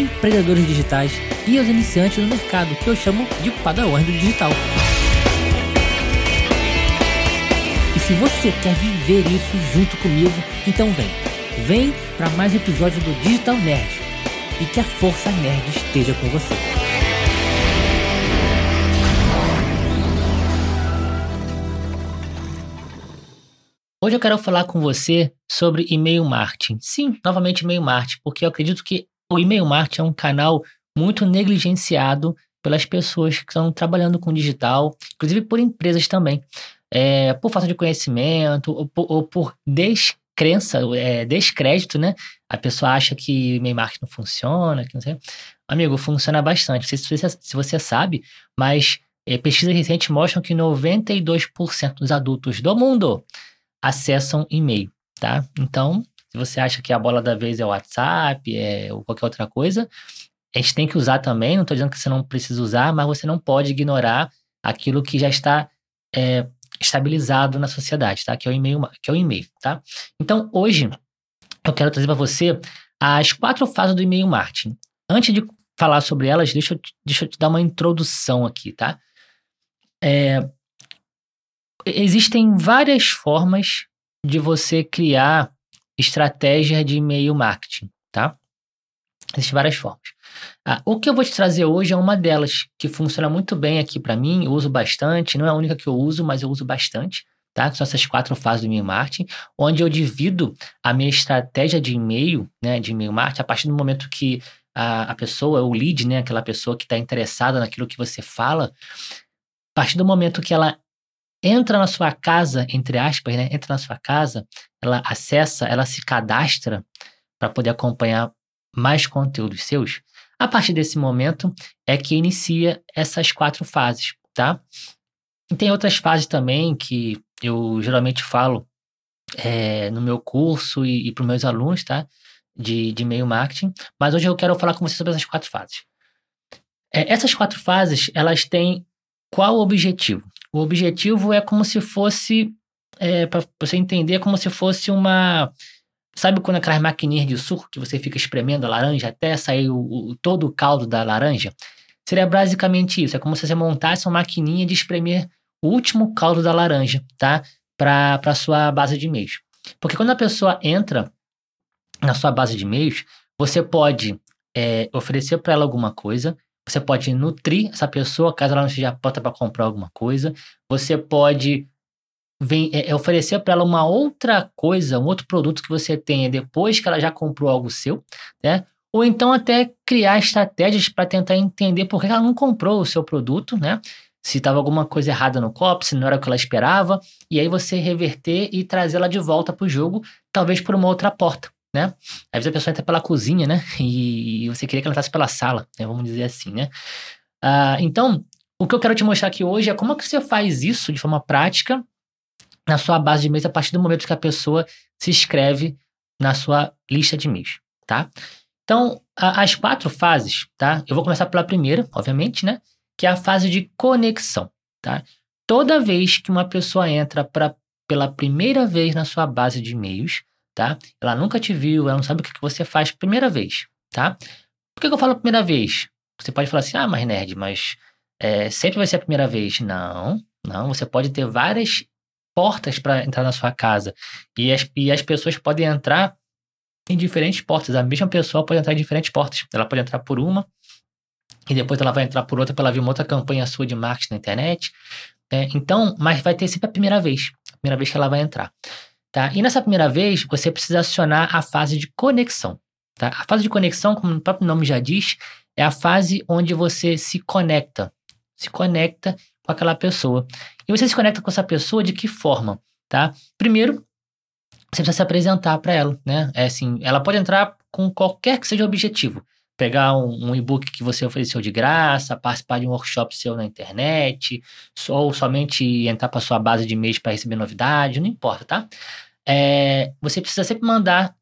empreendedores digitais e os iniciantes no mercado, que eu chamo de padawans do digital. E se você quer viver isso junto comigo, então vem. Vem para mais um episódio do Digital Nerd e que a força nerd esteja com você. Hoje eu quero falar com você sobre e-mail marketing. Sim, novamente e-mail marketing, porque eu acredito que o e-mail marketing é um canal muito negligenciado pelas pessoas que estão trabalhando com digital, inclusive por empresas também, é, por falta de conhecimento ou por, ou por des crença, é, descrédito, né? A pessoa acha que e-mail marketing não funciona, que não sei. Amigo, funciona bastante. Não sei se você, se você sabe, mas é, pesquisas recentes mostram que 92% dos adultos do mundo acessam e-mail, tá? Então, se você acha que a bola da vez é o WhatsApp, é ou qualquer outra coisa, a gente tem que usar também. Não estou dizendo que você não precisa usar, mas você não pode ignorar aquilo que já está é, estabilizado na sociedade, tá? Que é o e-mail, que é o e-mail, tá? Então, hoje eu quero trazer para você as quatro fases do e-mail marketing. Antes de falar sobre elas, deixa eu, deixa eu te dar uma introdução aqui, tá? É, existem várias formas de você criar estratégia de e-mail marketing, tá? Existem várias formas. Ah, o que eu vou te trazer hoje é uma delas, que funciona muito bem aqui para mim, eu uso bastante, não é a única que eu uso, mas eu uso bastante, tá? Que são essas quatro fases do e-mail marketing, onde eu divido a minha estratégia de e-mail, né, de e-mail marketing, a partir do momento que a, a pessoa, o lead, né, aquela pessoa que está interessada naquilo que você fala, a partir do momento que ela entra na sua casa, entre aspas, né, entra na sua casa, ela acessa, ela se cadastra para poder acompanhar mais conteúdos seus, a partir desse momento é que inicia essas quatro fases, tá? E tem outras fases também que eu geralmente falo é, no meu curso e, e para os meus alunos, tá? De, de e-mail marketing. Mas hoje eu quero falar com você sobre essas quatro fases. É, essas quatro fases, elas têm qual o objetivo? O objetivo é como se fosse, é, para você entender, é como se fosse uma Sabe quando aquelas maquininhas de suco que você fica espremendo a laranja até sair o, o, todo o caldo da laranja? Seria basicamente isso. É como se você montasse uma maquininha de espremer o último caldo da laranja, tá? Para a sua base de e-mails. Porque quando a pessoa entra na sua base de e-mails, você pode é, oferecer para ela alguma coisa, você pode nutrir essa pessoa caso ela não esteja pronta para comprar alguma coisa, você pode vem, é, é oferecer para ela uma outra coisa, um outro produto que você tenha depois que ela já comprou algo seu, né? Ou então até criar estratégias para tentar entender por que ela não comprou o seu produto, né? Se estava alguma coisa errada no copo, se não era o que ela esperava, e aí você reverter e trazê-la de volta para o jogo, talvez por uma outra porta, né? Às vezes a pessoa entra pela cozinha, né? E, você queria que ela entrasse pela sala, né? Vamos dizer assim, né? Ah, então, o que eu quero te mostrar aqui hoje é como é que você faz isso de forma prática na sua base de e-mails a partir do momento que a pessoa se inscreve na sua lista de e-mails, tá? Então, a, as quatro fases, tá? Eu vou começar pela primeira, obviamente, né? Que é a fase de conexão, tá? Toda vez que uma pessoa entra pra, pela primeira vez na sua base de e-mails, tá? Ela nunca te viu, ela não sabe o que, você faz primeira vez, tá? Por que, eu falo primeira vez? Você pode falar assim, ah, mas nerd, mas é, sempre vai ser a primeira vez. Não, não. Você pode ter várias portas para entrar na sua casa. E as, e as pessoas podem entrar em diferentes portas. A mesma pessoa pode entrar em diferentes portas. Ela pode entrar por uma, e depois ela vai entrar por outra para ela ver uma outra campanha sua de marketing na internet. É, então, mas vai ter sempre a primeira vez. A primeira vez que ela vai entrar. Tá? E nessa primeira vez, você precisa acionar a fase de conexão. Tá? A fase de conexão, como o próprio nome já diz, é a fase onde você se conecta. Se conecta com aquela pessoa. E você se conecta com essa pessoa de que forma, tá? Primeiro, você precisa se apresentar para ela, né? É assim, ela pode entrar com qualquer que seja o objetivo, pegar um, um e-book que você ofereceu de graça, participar de um workshop seu na internet, ou somente entrar para sua base de e-mails para receber novidade, não importa, tá? É, você precisa sempre mandar,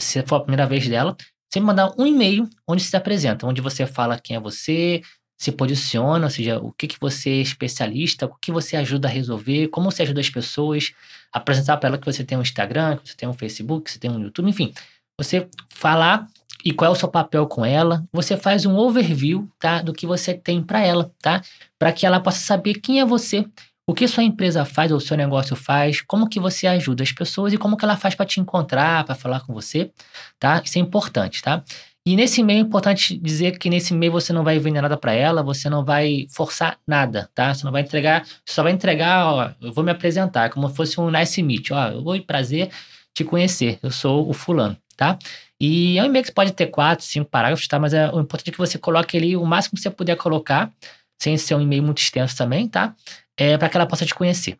se for a primeira vez dela, sempre mandar um e-mail onde se apresenta, onde você fala quem é você, se posiciona, ou seja, o que, que você é especialista, o que você ajuda a resolver, como você ajuda as pessoas, apresentar para ela que você tem um Instagram, que você tem um Facebook, que você tem um YouTube, enfim. Você falar e qual é o seu papel com ela, você faz um overview, tá, do que você tem para ela, tá? Para que ela possa saber quem é você, o que sua empresa faz ou seu negócio faz, como que você ajuda as pessoas e como que ela faz para te encontrar, para falar com você, tá? Isso é importante, tá? E nesse e-mail é importante dizer que nesse e-mail você não vai vender nada para ela, você não vai forçar nada, tá? Você não vai entregar, só vai entregar, ó, eu vou me apresentar como se fosse um nice meet, ó, oi, prazer te conhecer, eu sou o fulano, tá? E é um e-mail que pode ter quatro, cinco parágrafos, tá? Mas é, o importante é que você coloque ali o máximo que você puder colocar, sem ser um e-mail muito extenso também, tá? É para que ela possa te conhecer.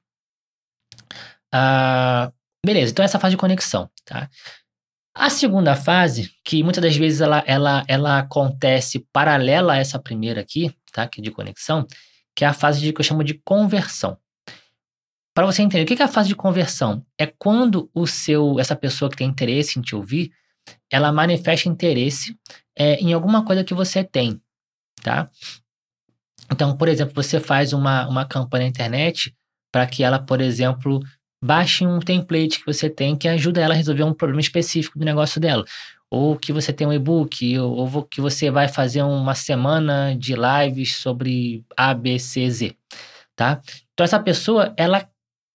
Ah, beleza, então essa fase de conexão, tá? A segunda fase, que muitas das vezes ela, ela, ela acontece paralela a essa primeira aqui, tá? Que é de conexão, que é a fase de, que eu chamo de conversão. Para você entender, o que é a fase de conversão? É quando o seu, essa pessoa que tem interesse em te ouvir, ela manifesta interesse é, em alguma coisa que você tem, tá? Então, por exemplo, você faz uma, uma campanha na internet para que ela, por exemplo, baixe um template que você tem que ajuda ela a resolver um problema específico do negócio dela. Ou que você tem um e-book, ou, ou que você vai fazer uma semana de lives sobre A, B, C, Z, tá? Então, essa pessoa, ela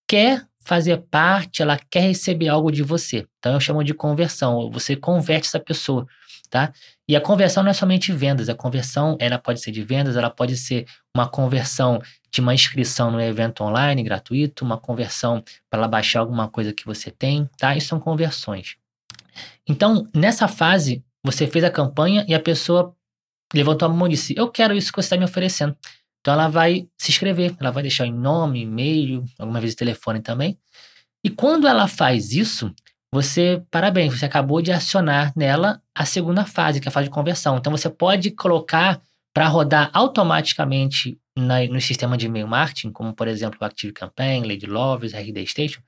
quer fazer parte, ela quer receber algo de você. Então, eu chamo de conversão. Você converte essa pessoa, tá? E a conversão não é somente vendas. A conversão, ela pode ser de vendas, ela pode ser uma conversão de uma inscrição no evento online gratuito, uma conversão para ela baixar alguma coisa que você tem, tá? Isso são conversões. Então, nessa fase, você fez a campanha e a pessoa levantou a mão e disse: Eu quero isso que você está me oferecendo. Então, ela vai se inscrever, ela vai deixar em nome, e-mail, alguma vez telefone também. E quando ela faz isso, você, parabéns, você acabou de acionar nela a segunda fase, que é a fase de conversão. Então, você pode colocar para rodar automaticamente na, no sistema de e-mail marketing, como por exemplo o Active Campaign, Lady Lovers, RD Station,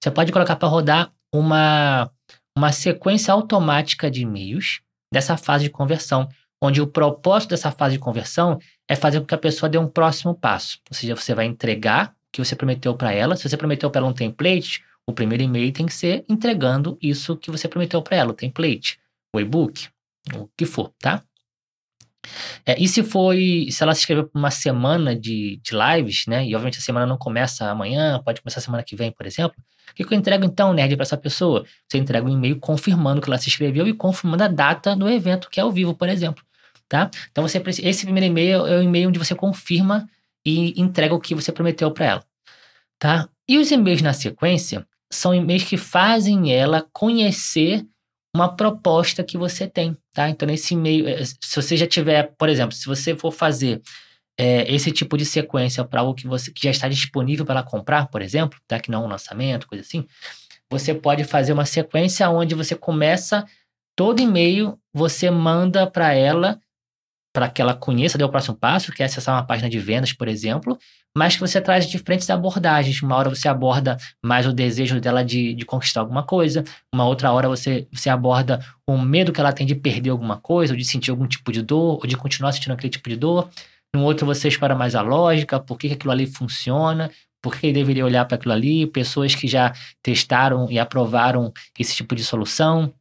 você pode colocar para rodar uma, uma sequência automática de e-mails dessa fase de conversão, onde o propósito dessa fase de conversão é fazer com que a pessoa dê um próximo passo. Ou seja, você vai entregar o que você prometeu para ela. Se você prometeu para ela um template, o primeiro e-mail tem que ser entregando isso que você prometeu para ela, o template, o e-book, o que for, tá? É, e se foi, se ela se inscreveu por uma semana de, de lives, né? E obviamente a semana não começa amanhã, pode começar semana que vem, por exemplo. O que, que eu entrego então, nerd, para essa pessoa? Você entrega um e-mail confirmando que ela se inscreveu e confirmando a data do evento, que é ao vivo, por exemplo. Tá? Então você esse primeiro e-mail é o e-mail onde você confirma e entrega o que você prometeu para ela. Tá? E os e-mails na sequência são e-mails que fazem ela conhecer uma proposta que você tem, tá? Então, nesse e-mail, eh, se você já tiver, por exemplo, se você for fazer é, esse tipo de sequência para algo que você que já está disponível para comprar, por exemplo, tá? Que não é um lançamento, coisa assim, você pode fazer uma sequência onde você começa todo e-mail, você manda para ela para que ela conheça, dê o próximo passo, que é acessar uma página de vendas, por exemplo, mas que você traz diferentes abordagens. Uma hora você aborda mais o desejo dela de, de conquistar alguma coisa, uma outra hora você, você aborda o medo que ela tem de perder alguma coisa, ou de sentir algum tipo de dor, ou de continuar sentindo aquele tipo de dor. No outro você explora mais a lógica, por que, que aquilo ali funciona, por que deveria olhar para aquilo ali, pessoas que já testaram e aprovaram esse tipo de solução,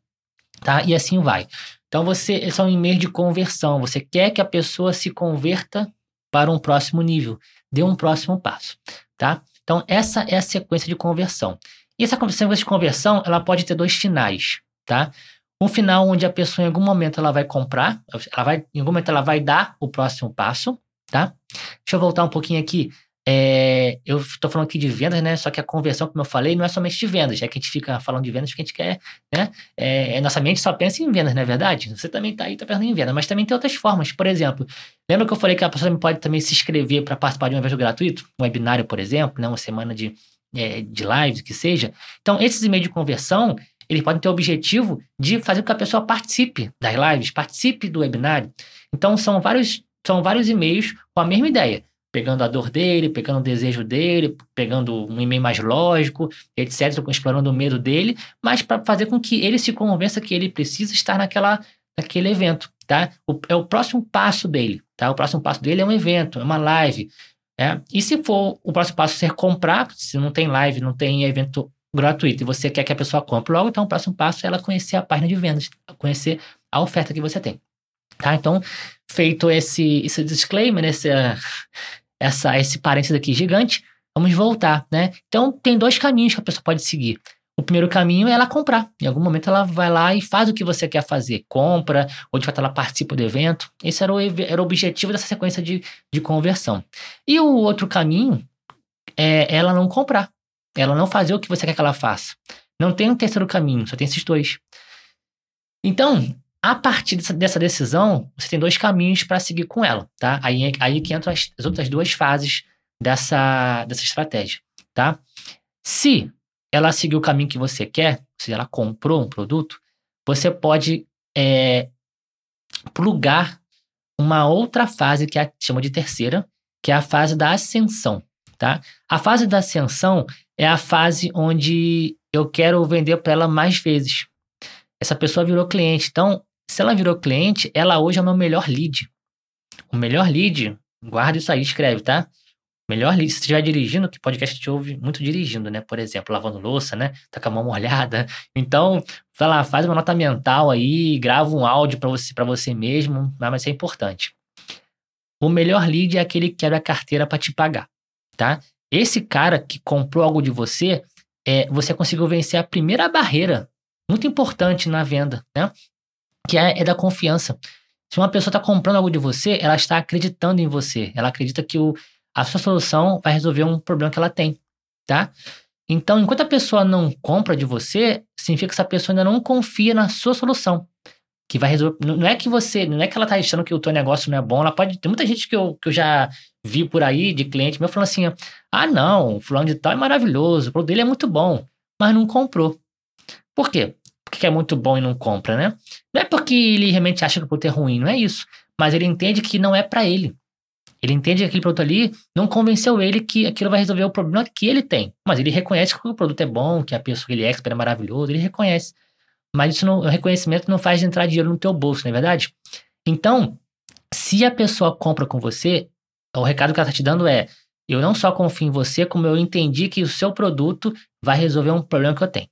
tá? E assim vai. Então você, é um e-mail de conversão. Você quer que a pessoa se converta para um próximo nível, dê um próximo passo, tá? Então essa é a sequência de conversão. E essa sequência de conversão, ela pode ter dois finais, tá? Um final onde a pessoa em algum momento ela vai comprar, ela vai, em algum momento ela vai dar o próximo passo, tá? Deixa eu voltar um pouquinho aqui. É, eu estou falando aqui de vendas, né? Só que a conversão, como eu falei, não é somente de vendas. Já que a gente fica falando de vendas, porque a gente quer, né? É, é, nossa mente só pensa em vendas, não é verdade? Você também está aí, está pensando em vendas, mas também tem outras formas. Por exemplo, lembra que eu falei que a pessoa pode também se inscrever para participar de um evento gratuito? Um webinário, por exemplo, né? Uma semana de, é, de lives, que seja. Então, esses e-mails de conversão, eles podem ter o objetivo de fazer com que a pessoa participe das lives, participe do webinário. Então, são vários, são vários e-mails com a mesma ideia. Pegando a dor dele, pegando o desejo dele, pegando um e-mail mais lógico, etc., explorando o medo dele, mas para fazer com que ele se convença que ele precisa estar naquela, naquele evento, tá? O, é o próximo passo dele, tá? O próximo passo dele é um evento, é uma live, é, e se for o próximo passo ser comprar, se não tem live, não tem evento gratuito e você quer que a pessoa compre logo, então o próximo passo é ela conhecer a página de vendas, conhecer a oferta que você tem. Tá? Então, feito esse, esse disclaimer, esse, essa, esse parênteses aqui gigante, vamos voltar, né? Então, tem dois caminhos que a pessoa pode seguir. O primeiro caminho é ela comprar. Em algum momento ela vai lá e faz o que você quer fazer. Compra, ou de fato ela participa do evento. Esse era o, era o objetivo dessa sequência de, de conversão. E o outro caminho é ela não comprar. Ela não fazer o que você quer que ela faça. Não tem um terceiro caminho, só tem esses dois. Então, a partir dessa, decisão, você tem dois caminhos para seguir com ela, tá? Aí, aí que entram as, as outras duas fases dessa, dessa estratégia, tá? Se ela seguiu o caminho que você quer, se ela comprou um produto, você pode é, plugar uma outra fase que a chama de terceira, que é a fase da ascensão, tá? A fase da ascensão é a fase onde eu quero vender para ela mais vezes. Essa pessoa virou cliente, então se ela virou cliente, ela hoje é o meu melhor lead. O melhor lead, guarda isso aí, escreve, tá? Melhor se você estiver dirigindo, que podcast te ouve muito dirigindo, né? Por exemplo, lavando louça, né? Tá com a mão molhada. Então, vai lá, faz uma nota mental aí, grava um áudio para você, pra você mesmo, mas isso é importante. O melhor lead é aquele que quebra a carteira para te pagar, tá? Esse cara que comprou algo de você, é, você conseguiu vencer a primeira barreira, muito importante na venda, né? Que é, é da confiança. Se uma pessoa está comprando algo de você, ela está acreditando em você. Ela acredita que o, a sua solução vai resolver um problema que ela tem, tá? Então, enquanto a pessoa não compra de você, significa que essa pessoa ainda não confia na sua solução. Que vai resolver. Não é que você. Não é que ela tá achando que o teu negócio não é bom. Ela pode. Tem muita gente que eu, que eu já vi por aí, de cliente meu, falando assim: ah, não, o fulano de tal é maravilhoso, o produto dele é muito bom, mas não comprou. Por quê? Porque é muito bom e não compra, né? Não é porque ele realmente acha que o produto é ruim, não é isso. Mas ele entende que não é para ele. Ele entende que aquele produto ali não convenceu ele que aquilo vai resolver o problema que ele tem. Mas ele reconhece que o produto é bom, que a pessoa que ele é expert é maravilhoso, ele reconhece. Mas isso não, o reconhecimento não faz entrar dinheiro no teu bolso, não é verdade? Então, se a pessoa compra com você, o recado que ela está te dando é: eu não só confio em você, como eu entendi que o seu produto vai resolver um problema que eu tenho,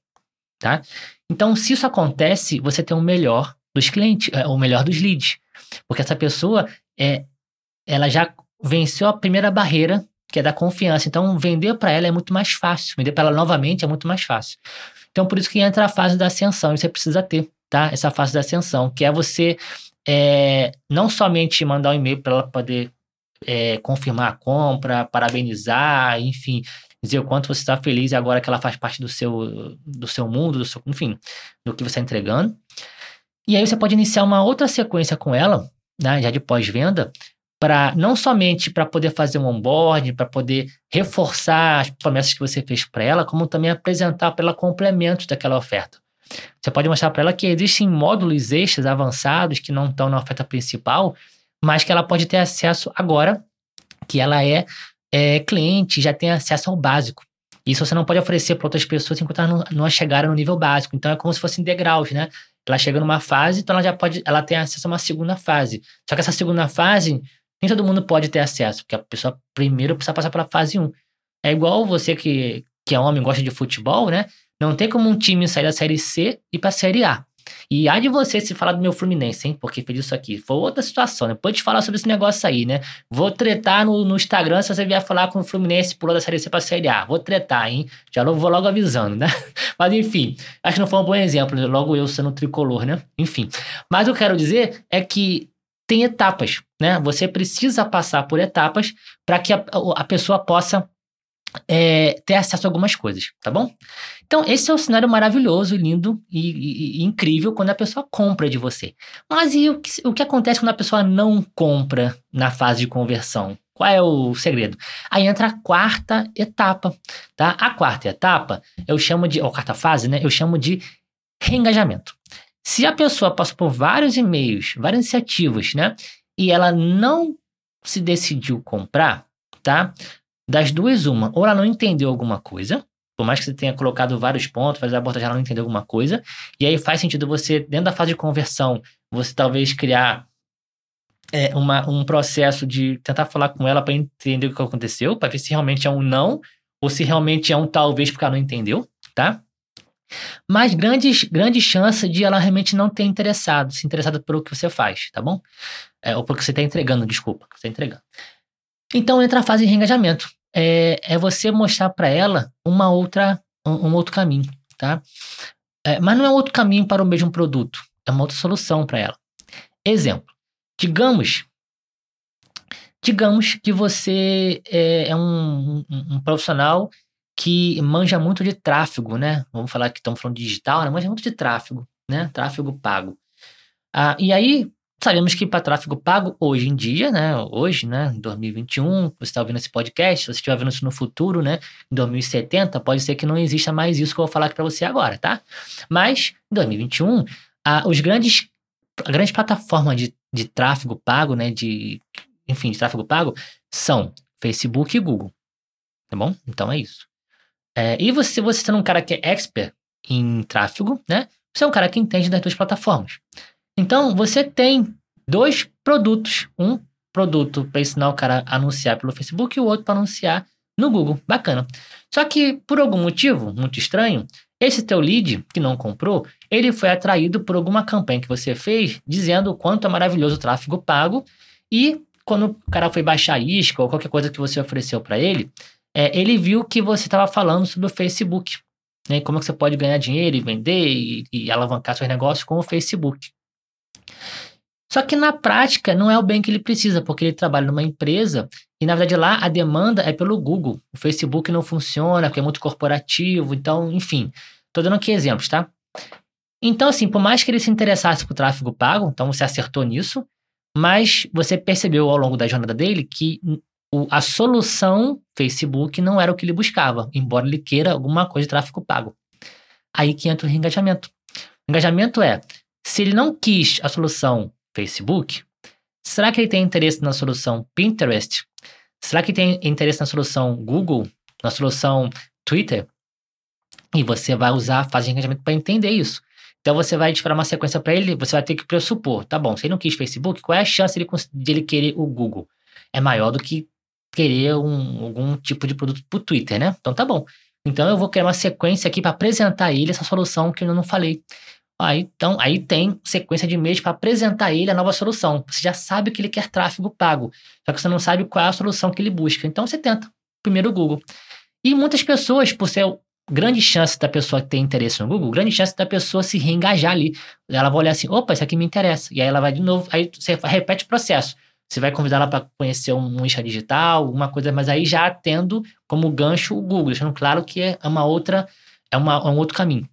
tá? Então, se isso acontece, você tem o melhor dos clientes, é, o melhor dos leads, porque essa pessoa é ela já venceu a primeira barreira, que é da confiança. Então, vender para ela é muito mais fácil. Vender para ela novamente é muito mais fácil. Então, por isso que entra a fase da ascensão. E você precisa ter, tá? Essa fase da ascensão, que é você é, não somente mandar um e-mail para ela poder é, confirmar a compra, parabenizar, enfim, dizer o quanto você está feliz agora que ela faz parte do seu, do seu mundo, do seu, enfim, do que você está entregando. E aí você pode iniciar uma outra sequência com ela, né, já de pós-venda, para não somente para poder fazer um onboarding, para poder reforçar as promessas que você fez para ela, como também apresentar para ela complementos daquela oferta. Você pode mostrar para ela que existem módulos extras avançados que não estão na oferta principal, mas que ela pode ter acesso agora, que ela é, é cliente, já tem acesso ao básico. Isso você não pode oferecer para outras pessoas enquanto elas não, não chegaram no nível básico. Então é como se fossem degraus, né? Ela chega numa fase, então ela já pode, ela tem acesso a uma segunda fase. Só que essa segunda fase nem todo mundo pode ter acesso, porque a pessoa primeiro precisa passar pela fase 1. É igual você que, que é homem gosta de futebol, né? Não tem como um time sair da série C e ir pra série A. E há de você se falar do meu Fluminense, hein? Porque fez isso aqui. Foi outra situação, né? Depois de falar sobre esse negócio aí, né? Vou tretar no, no Instagram se você vier falar com o Fluminense pulou da Série C pra Série A. Vou tretar, hein? Já vou logo avisando, né? Mas enfim, acho que não foi um bom exemplo, logo eu sendo tricolor, né? Enfim. Mas o que eu quero dizer é que tem etapas, né? Você precisa passar por etapas para que a, a, pessoa possa é, ter acesso a algumas coisas, tá bom? Então, esse é um cenário maravilhoso, lindo e, e, e incrível quando a pessoa compra de você. Mas e o que, o que acontece quando a pessoa não compra na fase de conversão? Qual é o segredo? Aí entra a quarta etapa, tá? A quarta etapa eu chamo de, ou quarta fase, né? Eu chamo de Reengajamento. Se a pessoa passou por vários e-mails, várias iniciativas, né? E ela não se decidiu comprar, tá? Das duas, uma. Ou ela não entendeu alguma coisa, por mais que você tenha colocado vários pontos, fazer a abordagem, ela não entendeu alguma coisa. E aí faz sentido você, dentro da fase de conversão, você talvez criar é, uma, um processo de tentar falar com ela para entender o que aconteceu, para ver se realmente é um não ou se realmente é um talvez porque ela não entendeu, tá? Mas grandes, grandes chances de ela realmente não ter interessado, se interessado pelo que você faz, tá bom? É, ou pelo que você está entregando, desculpa, está entregando. Então entra a fase de reengajamento. É, é você mostrar para ela uma outra, um, um, outro caminho, tá? É, mas não é outro caminho para o mesmo produto, é uma outra solução para ela. Exemplo, digamos, digamos que você é, é um, um, um profissional que manja muito de tráfego, né? Vamos falar que estamos falando de digital, né? Manja muito de tráfego, né? Tráfego pago. Ah, e aí, sabemos que para tráfego pago, hoje em dia, né? Hoje, né? Em 2021, você está ouvindo esse podcast, se você estiver vendo isso no futuro, né? Em 2070, pode ser que não exista mais isso que eu vou falar aqui para você agora, tá? Mas, em 2021, ah, os grandes, a grande plataforma de, de tráfego pago, né? De, enfim, de tráfego pago, são Facebook e Google. Tá bom? Então é isso. É, e você, você sendo um cara que é expert em tráfego, né? Você é um cara que entende das duas plataformas. Então, você tem dois produtos. Um produto para ensinar o cara a anunciar pelo Facebook e o outro para anunciar no Google. Bacana. Só que, por algum motivo muito estranho, esse teu lead que não comprou, ele foi atraído por alguma campanha que você fez dizendo o quanto é maravilhoso o tráfego pago e quando o cara foi baixar a isca ou qualquer coisa que você ofereceu para ele, é, ele viu que você estava falando sobre o Facebook. Né? Como é que você pode ganhar dinheiro e vender e, e alavancar seus negócios com o Facebook. Só que na prática não é o bem que ele precisa, porque ele trabalha numa empresa e na verdade lá a demanda é pelo Google. O Facebook não funciona, porque é muito corporativo, então, enfim. Estou dando aqui exemplos, tá? Então, assim, por mais que ele se interessasse por tráfego pago, então você acertou nisso, mas você percebeu ao longo da jornada dele que o, a solução Facebook não era o que ele buscava, embora ele queira alguma coisa de tráfego pago. Aí que entra o engajamento. O engajamento é, se ele não quis a solução Facebook, será que ele tem interesse na solução Pinterest? Será que tem interesse na solução Google? Na solução Twitter? E você vai usar a fase de engajamento para entender isso. Então você vai disparar uma sequência para ele, você vai ter que pressupor, tá bom, se ele não quis Facebook, qual é a chance de ele querer o Google? É maior do que querer um, algum tipo de produto para o Twitter, né? Então tá bom. Então eu vou criar uma sequência aqui para apresentar ele essa solução que eu não falei. Aí, então, aí tem sequência de e-mails para apresentar a ele a nova solução. Você já sabe que ele quer tráfego pago, só que você não sabe qual é a solução que ele busca. Então você tenta. Primeiro o Google. E muitas pessoas, por ser grande chance da pessoa ter interesse no Google, grande chance da pessoa se reengajar ali. Ela vai olhar assim, opa, isso aqui me interessa. E aí ela vai de novo, aí você repete o processo. Você vai convidar ela para conhecer um isca digital, alguma coisa, mas aí já tendo como gancho o Google, deixando claro que é uma outra, é, uma, é um outro caminho.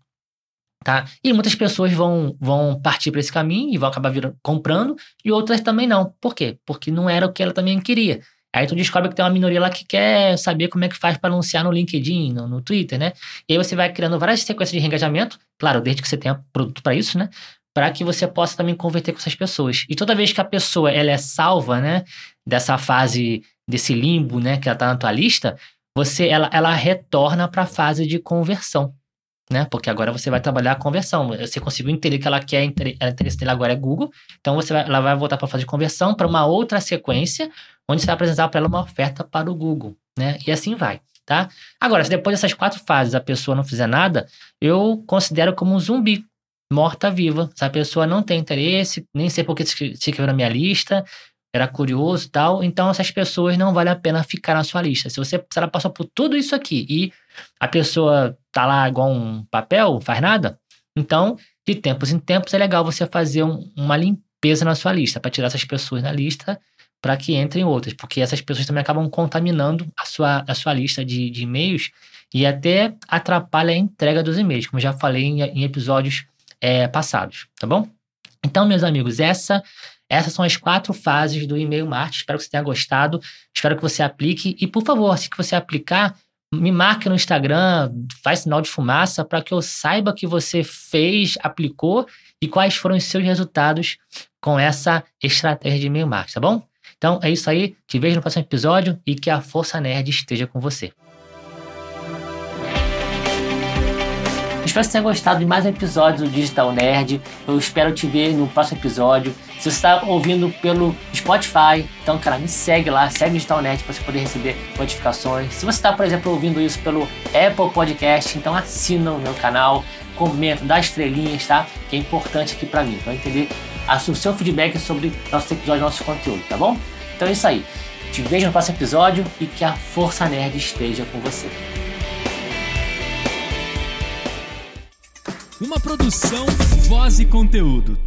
Tá? E muitas pessoas vão, vão partir para esse caminho e vão acabar virando, comprando, e outras também não. Por quê? Porque não era o que ela também queria. Aí tu descobre que tem uma minoria lá que quer saber como é que faz para anunciar no LinkedIn, no, no, Twitter, né? E aí você vai criando várias sequências de reengajamento, claro, desde que você tenha produto para isso, né? para que você possa também converter com essas pessoas. E toda vez que a pessoa ela é salva, né, dessa fase desse limbo, né, que ela está na tua lista, você ela, ela retorna para a fase de conversão, né? Porque agora você vai trabalhar a conversão. Você conseguiu entender que ela quer o interesse dela agora é Google, então você vai, ela vai voltar para a fase de conversão para uma outra sequência, onde você vai apresentar para ela uma oferta para o Google, né? E assim vai. Tá? Agora, se depois dessas quatro fases a pessoa não fizer nada, eu considero como um zumbi, morta-viva. Se a pessoa não tem interesse, nem sei por que se inscreveu na minha lista, era curioso e tal, então essas pessoas não vale a pena ficar na sua lista. Se você se ela passou por tudo isso aqui e a pessoa tá lá igual um papel, faz nada, então de tempos em tempos é legal você fazer um, uma limpeza na sua lista para tirar essas pessoas da lista para que entrem outras, porque essas pessoas também acabam contaminando a sua, a sua lista de, de e-mails e até atrapalha a entrega dos e-mails, como já falei em, em episódios é, passados, tá bom? Então, meus amigos, essa, essas são as quatro fases do e-mail marketing. Espero que você tenha gostado. Espero que você aplique. E, por favor, se você aplicar, me marque no Instagram, faz sinal de fumaça para que eu saiba que você fez, aplicou e quais foram os seus resultados com essa estratégia de e-mail marketing, tá bom? Então é isso aí, te vejo no próximo episódio e que a Força Nerd esteja com você. Espero que você tenha gostado de mais um episódio do Digital Nerd. Eu espero te ver no próximo episódio. Se você está ouvindo pelo Spotify, então, cara, me segue lá, segue Digital Nerd para você poder receber notificações. Se você está, por exemplo, ouvindo isso pelo Apple Podcast, então assina o meu canal, comenta, dá estrelinhas, tá? Que é importante aqui para mim, para entender o seu feedback sobre nosso episódio, nosso conteúdo, tá bom? Então é isso aí. Te vejo no próximo episódio e que a Força Nerd esteja com você. Uma produção, voz e conteúdo.